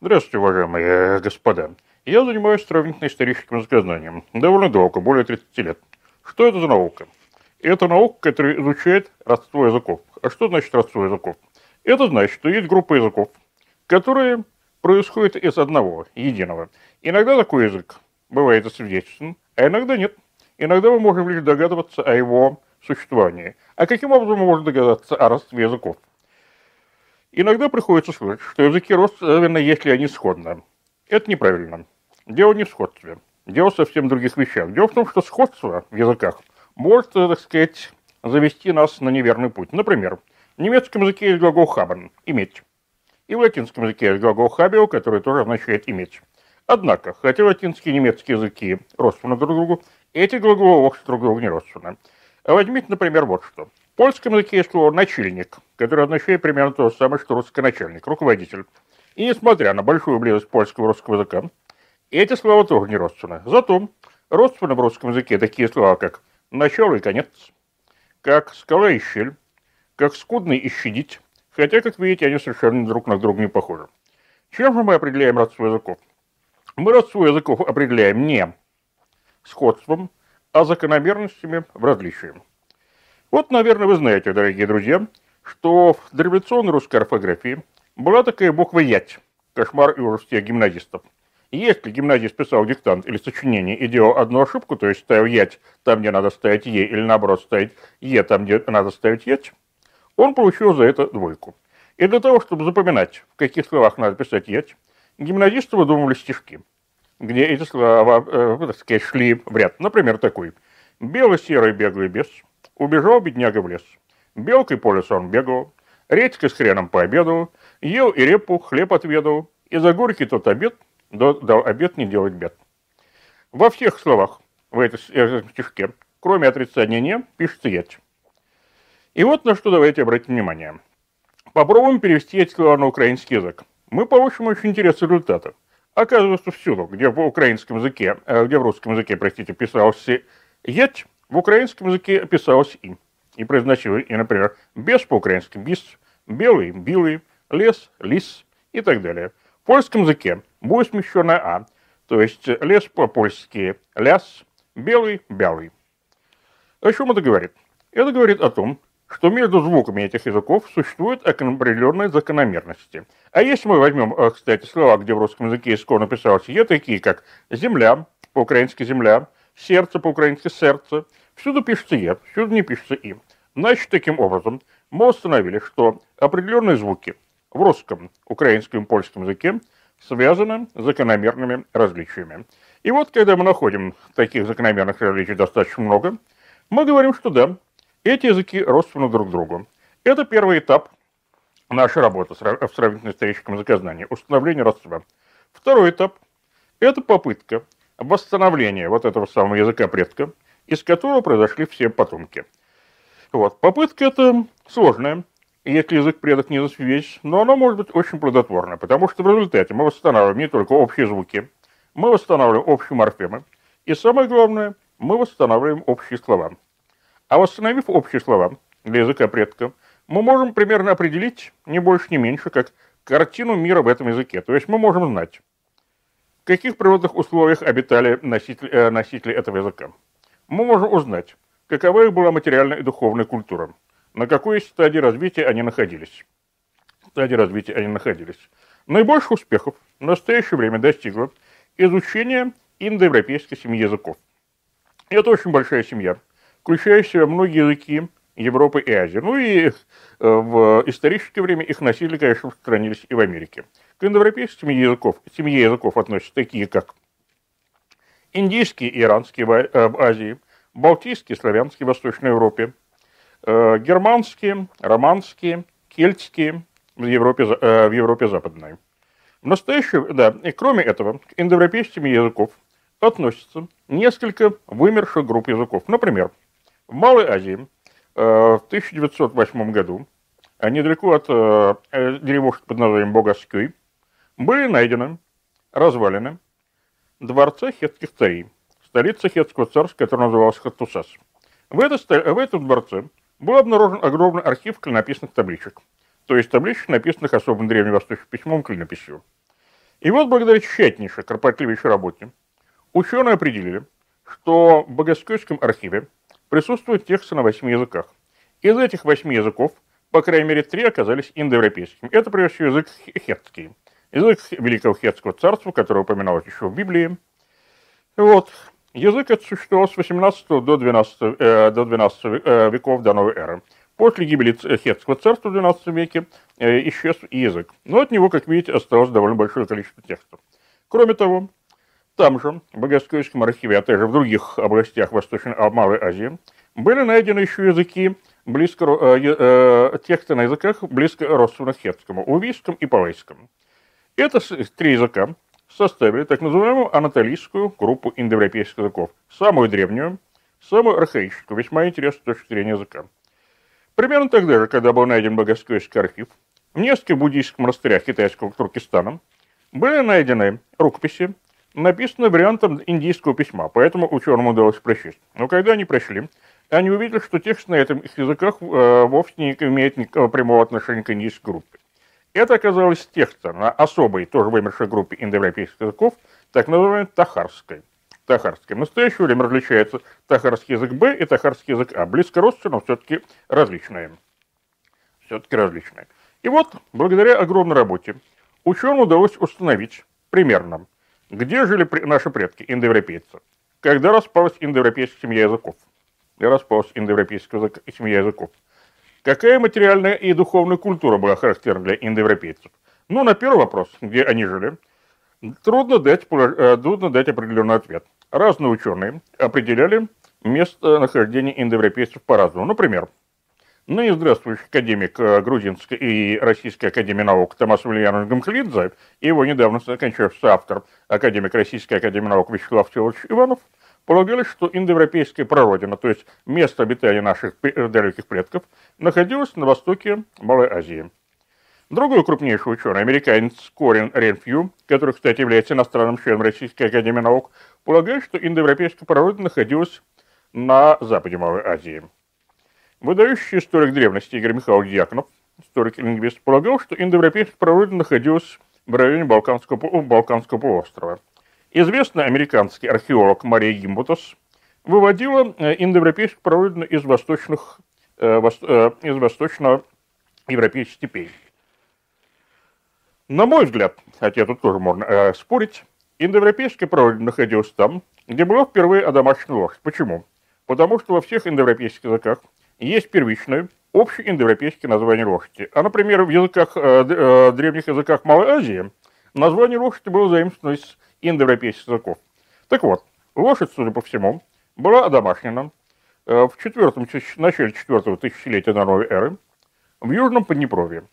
Здравствуйте, уважаемые господа. Я занимаюсь сравнительно-историческим языкознанием. Довольно долго, более 30 лет. Что это за наука? Это наука, которая изучает родство языков. А что значит родство языков? Это значит, что есть группа языков, которые происходят из одного, единого. Иногда такой язык бывает освидетельствован, а иногда нет. Иногда мы можем лишь догадываться о его существовании. А каким образом мы можем догадаться о родстве языков? Иногда приходится слышать, что языки родственны, если они сходны. Это неправильно. Дело не в сходстве. Дело совсем в других вещах. Дело в том, что сходство в языках может, так сказать, завести нас на неверный путь. Например, в немецком языке есть глагол «haben» – «иметь». И в латинском языке есть глагол «habio», который тоже означает «иметь». Однако, хотя латинские и немецкие языки родственны друг другу, эти глаголы вовсе друг другу не родственны. Возьмите, например, вот что. Польском языке есть слово «начальник», которое означает примерно то же самое, что русский начальник, руководитель. И несмотря на большую близость польского и русского языка, эти слова тоже не родственны. Зато родственны в русском языке такие слова, как начало и конец, как скала и щель, как скудный и щадить, хотя, как видите, они совершенно друг на друга не похожи. Чем же мы определяем родство языков? Мы родство языков определяем не сходством, а закономерностями в различии. Вот, наверное, вы знаете, дорогие друзья, что в дореволюционной русской орфографии была такая буква «ять», кошмар и ужас всех гимназистов – если гимназист писал диктант или сочинение и делал одну ошибку, то есть ставил «ять» там, где надо ставить «е», или наоборот ставить «е» там, где надо ставить «ять», он получил за это двойку. И для того, чтобы запоминать, в каких словах надо писать «ять», гимназисты выдумывали стишки, где эти слова, э, так сказать, шли в ряд. Например, такой. «Белый-серый беглый бес, убежал бедняга в лес. Белкой по лесу он бегал, редькой с хреном пообедал, ел и репу, хлеб отведал, и за горький тот обед – дал обед не делать бед. Во всех словах в этом стишке, кроме отрицания «не», пишется «ять». И вот на что давайте обратим внимание. Попробуем перевести эти слова на украинский язык. Мы получим очень интересные результаты. Оказывается, всюду, где в украинском языке, э, где в русском языке, простите, писалось «ять», в украинском языке писалось «и». И произносилось, и, например, «без» по-украински «бис», «белый», «билый», «лес», «лис» и так далее. В польском языке будет смещенная «а», то есть лес по-польски «ляс», белый – «бялый». О чем это говорит? Это говорит о том, что между звуками этих языков существуют определенные закономерности. А если мы возьмем, э, кстати, слова, где в русском языке исконно писалось «е», такие как «земля», по-украински «земля», «сердце», по-украински «сердце», всюду пишется «е», всюду не пишется «и». Значит, таким образом, мы установили, что определенные звуки в русском, украинском и польском языке – связано с закономерными различиями. И вот, когда мы находим таких закономерных различий достаточно много, мы говорим, что да, эти языки родственны друг другу. Это первый этап нашей работы в сравнительно-историческом языкознании, установление родства. Второй этап – это попытка восстановления вот этого самого языка предка, из которого произошли все потомки. Вот. Попытка эта сложная, если язык предок не засвидетельствован, но оно может быть очень плодотворно, потому что в результате мы восстанавливаем не только общие звуки, мы восстанавливаем общие морфемы, и самое главное, мы восстанавливаем общие слова. А восстановив общие слова для языка предка, мы можем примерно определить, не больше, не меньше, как картину мира в этом языке. То есть мы можем знать, каких природных условиях обитали носители, э, носители этого языка. Мы можем узнать, какова их была материальная и духовная культура на какой стадии развития они находились. Стадии развития они находились. Наибольших успехов в настоящее время достигло изучение индоевропейской семьи языков. Это очень большая семья, включающая многие языки Европы и Азии. Ну и э, в историческое время их носители, конечно, сохранились и в Америке. К индоевропейской семье языков, семье языков относятся такие, как индийские и иранские в э, Азии, балтийские, славянские в Восточной Европе, Э, германские, романские, кельтские в Европе, в Европе Западной. В настоящее, да, и кроме этого, к индоевропейским языков относятся несколько вымерших групп языков. Например, в Малой Азии в 1908 году, недалеко от деревушки под названием Богаскюй, были найдены развалины дворца хетских царей, столица хетского царства, который назывался Хаттусас. В, в этом дворце был обнаружен огромный архив клинописных табличек, то есть табличек, написанных особым древневосточным письмом клинописью. И вот благодаря тщательнейшей, кропотливейшей работе ученые определили, что в Богоскойском архиве присутствуют тексты на восьми языках. Из этих восьми языков, по крайней мере, три оказались индоевропейскими. Это, прежде всего, язык хетский, язык Великого Хетского царства, который упоминалось еще в Библии. Вот. Язык этот существовал с 18 до 12, э, до 12 э, веков до новой эры. После гибели Хетского царства в XII веке э, исчез и язык. Но от него, как видите, осталось довольно большое количество текстов. Кроме того, там же, в Богоскойском архиве, а также в других областях Восточной а, Малой Азии, были найдены еще языки, близко, э, э, тексты на языках близко родственных хетскому, увийском и палайском. Это три языка составили так называемую анатолийскую группу индоевропейских языков, самую древнюю, самую архаическую, весьма интересную с точки зрения языка. Примерно тогда же, когда был найден Богоскойский архив, в нескольких буддийских монастырях китайского Туркестана были найдены рукописи, написанные вариантом индийского письма, поэтому ученым удалось прочесть. Но когда они прочли, они увидели, что текст на этом языках э, вовсе не имеет никакого прямого отношения к индийской группе. Это оказалось текста на особой, тоже вымершей группе индоевропейских языков, так называемой тахарской тахарский. В настоящее время различается тахарский язык Б и тахарский язык А. Близко родственны, но все-таки различные. Все-таки различные. И вот, благодаря огромной работе, ученым удалось установить примерно, где жили наши предки, индоевропейцы, когда распалась индоевропейская семья языков. И распалась индоевропейская семья языков. Какая материальная и духовная культура была характерна для индоевропейцев? Ну, на первый вопрос, где они жили, трудно дать, э, трудно дать определенный ответ. Разные ученые определяли местонахождение индоевропейцев по-разному. Например, ныне здравствующий академик э, Грузинской и Российской академии наук Томас Ульянович Гамхлидзе и его недавно окончавшийся автор, академик Российской академии наук Вячеслав Всеволодович Иванов, полагали, что индоевропейская прародина, то есть место обитания наших далеких предков, находилось на востоке Малой Азии. Другой крупнейший ученый, американец Корин Ренфью, который, кстати, является иностранным членом Российской Академии Наук, полагает, что индоевропейская природа находилась на западе Малой Азии. Выдающий историк древности Игорь Михайлович Дьяконов, историк и лингвист, полагал, что индоевропейская природа находилась в районе Балканского, Балканского полуострова. Известный американский археолог Мария Гимбутас выводила э, индоевропейскую прародину из восточных, э, э, из восточно-европейских степей. На мой взгляд, хотя тут тоже можно э, спорить, индоевропейская прародина находилась там, где была впервые одомашнена лошадь. Почему? Потому что во всех индоевропейских языках есть первичное, общее индоевропейское название лошади. А, например, в языках, э, э, древних языках Малой Азии название лошади было заимствовано из индоевропейских языков. Так вот, лошадь, судя по всему, была одомашнена э, в четвертом, начале четвертого тысячелетия новой эры в Южном Поднепровье.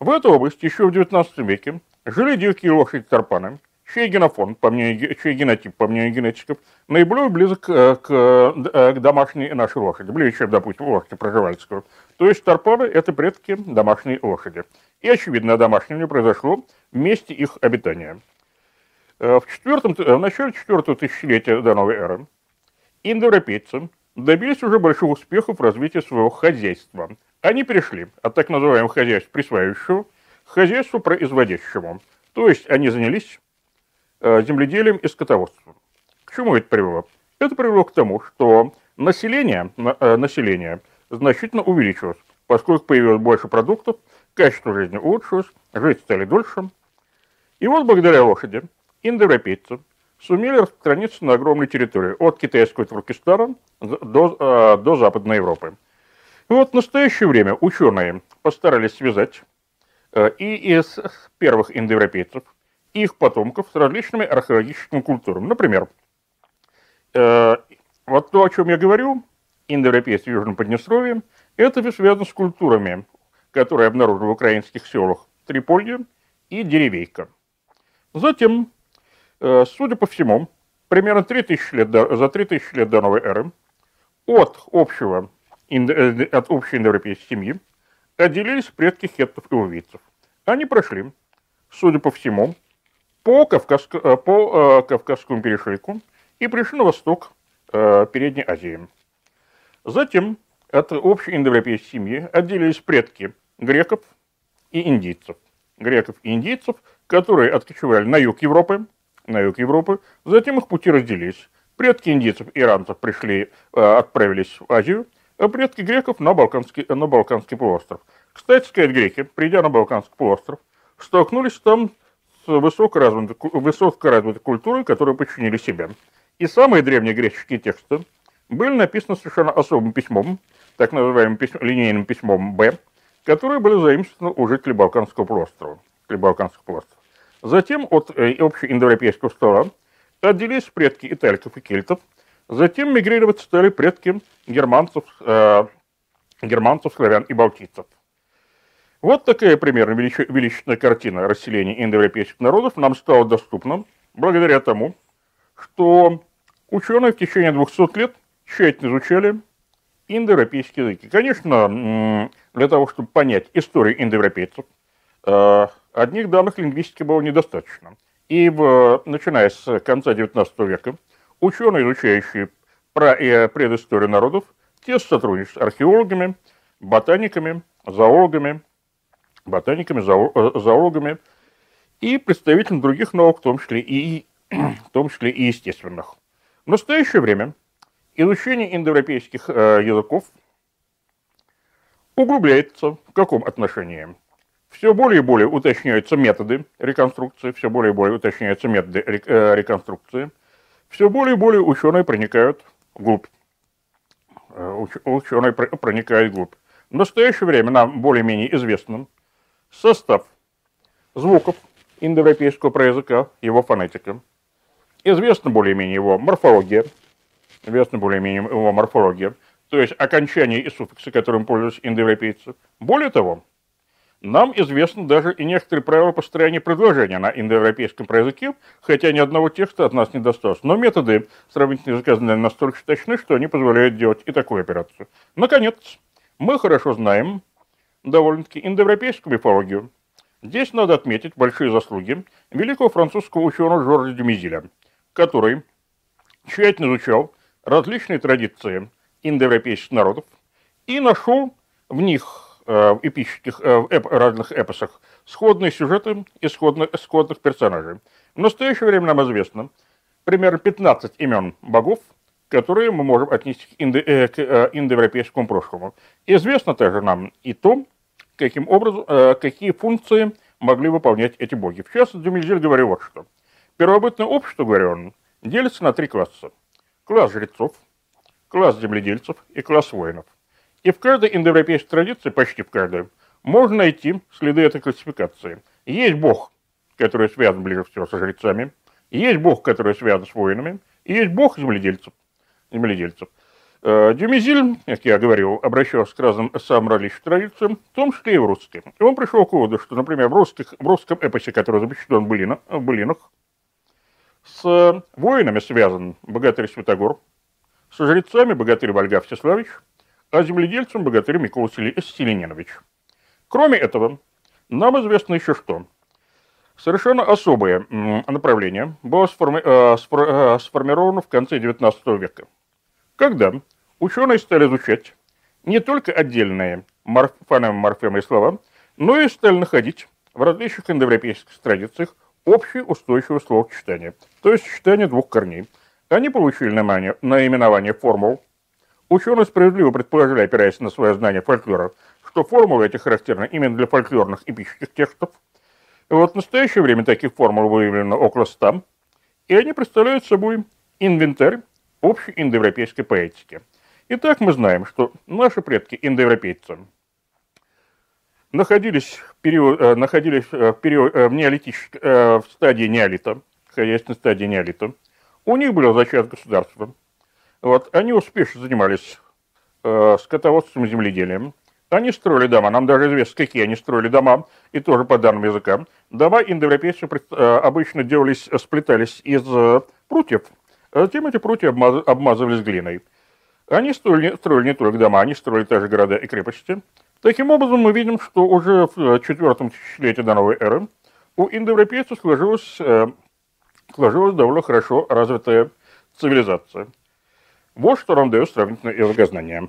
В этой области еще в XIX веке жили дикие лошади тарпаны, чей генофон, по мнению, чей генотип, по мнению генетиков, наиболее близок к, к, э, к домашней нашей лошади, ближе, чем, допустим, лошади проживальского. То есть тарпаны – это предки домашней лошади. И, очевидно, домашнее произошло в месте их обитания. Э, в, четвертом, э, в начале четвертого тысячелетия до новой эры индоевропейцы добились уже больших успехов в развитии своего хозяйства – они перешли от так называемого хозяйства присваивающего к хозяйству производящему. То есть они занялись э, земледелием и скотоводством. К чему это привело? Это привело к тому, что население, э, население значительно увеличилось, поскольку появилось больше продуктов, качество жизни улучшилось, жить стали дольше. И вот благодаря лошади индоевропейцы сумели распространиться на огромной территории, от китайского Туркестана до, э, до Западной Европы. И вот в настоящее время ученые постарались связать э, и из первых индоевропейцев, и их потомков с различными археологическими культурами. Например, э, вот то, о чем я говорю, индоевропейцы в Южном Поднестровье, это связано с культурами, которые обнаружены в украинских селах Триполье и Деревейка. Затем, э, судя по всему, примерно 3000 лет до, за 3000 лет до новой эры от общего Э, от общей индоевропейской семьи отделились предки хеттов и увийцев. Они прошли, судя по всему, по, Кавказск... Э, по э, Кавказскому перешейку и пришли на восток э, Передней Азии. Затем от общей индоевропейской семьи отделились предки греков и индийцев. Греков и индийцев которые откочевали на юг Европы, на юг Европы, затем их пути разделились. Предки индийцев и иранцев пришли, э, отправились в Азию, а предки греков на Балканский, на Балканский полуостров. Кстати сказать, греки, придя на Балканский полуостров, столкнулись там высокоразвитой, высокоразвитой культурой, которую подчинили себе. И самые древние греческие тексты были написаны совершенно особым письмом, так называемым письм, линейным письмом Б, которое было заимствовано у жителей Балканского полуострова. Балканского полуострова. Затем от э, общеиндоевропейского стола отделились предки италиков и кельтов, затем мигрировать стали предки германцев, э, германцев, славян и балтийцев. Вот такая примерно величественная картина расселения индоевропейских народов нам стала доступна благодаря тому, что ученые в течение 200 лет тщательно изучали индоевропейские языки. Конечно, для того, чтобы понять историю индоевропейцев, э, одних данных лингвистики было недостаточно. И в, начиная с конца XIX века ученые, изучающие про и предысторию народов, тесно сотрудничают с археологами, ботаниками, зоологами, ботаниками, э, зоологами и представителями других наук, в том числе и, в том числе и естественных. В настоящее время изучение индоевропейских э, языков углубляется в каком отношении? Все более и более уточняются методы реконструкции, все более и более уточняются методы э, реконструкции, все более и более ученые проникают вглубь. Ученые проникают вглубь. В настоящее время нам более-менее известен состав звуков индоевропейского языка, его фонетика. Известна более-менее его морфология, известна более-менее его морфология, то есть окончания и суффиксы, которым пользуются индоевропейцы. Более того, нам известны даже и некоторые правила построения предложения на индоевропейском языке, хотя ни одного текста от нас не досталось. Но методы сравнительного языка настолько точны, что они позволяют делать и такую операцию. Наконец, мы хорошо знаем довольно-таки индоевропейскую мифологию. Здесь надо отметить большие заслуги великого французского ученого Жоржа Демизиля, который тщательно изучал различные традиции индоевропейских народов и нашел в них Э, в эпических, э, в эп, разных эпосах сходные сюжеты и сходных, сходных персонажей. В настоящее время нам известно примерно 15 имен богов, которые мы можем отнести к, индо, э, к э, индоевропейскому прошлому. Известно также нам и то, каким образом, э, какие функции могли выполнять эти боги. В частности, Дюмельзель говорил вот что. Первобытное общество, говорил он, делится на три класса. Класс жрецов, класс земледельцев и класс воинов – и в каждой индоевропейской традиции, почти в каждой, можно найти следы этой классификации. Есть бог, который связан ближе всего со жрецами, есть бог, который связан с воинами, и есть бог земледельцев. Земледельцев. Э, Дюмизиль, как я говорил, обращался к разным самым различным традициям, в том числе и в русские. И он пришел к выводу, что, например, в, русских, в русском эпосе, который запечатлен в, Былина, в Былинах, с воинами связан богатырь Святогор, со жрецами богатырь Вольга Всеславич – а земледельцем богатырь Микола Селенинович. Кроме этого, нам известно еще что. Совершенно особое направление было э, э, сформировано в конце XIX века, когда ученые стали изучать не только отдельные фонемы, слова, но и стали находить в различных индоевропейских традициях общее устойчивое словосочетание, то есть сочетание двух корней. Они получили наименование формул, Ученые справедливо предположили, опираясь на свое знание фольклора, что формулы эти характерны именно для фольклорных эпических текстов. И вот в настоящее время таких формул выявлено около ста, и они представляют собой инвентарь общей индоевропейской поэтики. Итак, мы знаем, что наши предки индоевропейцы находились в, период, э, находились э, в, период, э, в, неолитической, в стадии неолита, хозяйственной стадии неолита. У них было зачат государства, вот, они успешно занимались скотоводством и земледелием. Они строили дома, нам даже известно, какие они строили дома, и тоже по данным языка. Дома индоевропейцев э, обычно делались, сплетались из прутьев, затем эти прутья обмаз, обмазывались глиной. Они строили, строили не только дома, они строили также города и крепости. Таким образом, мы видим, что уже в э, четвертом тысячелетии до новой эры у индоевропейцев сложилась, э, сложилась довольно хорошо развитая цивилизация. Вот что нам дает сравнительное языкознание.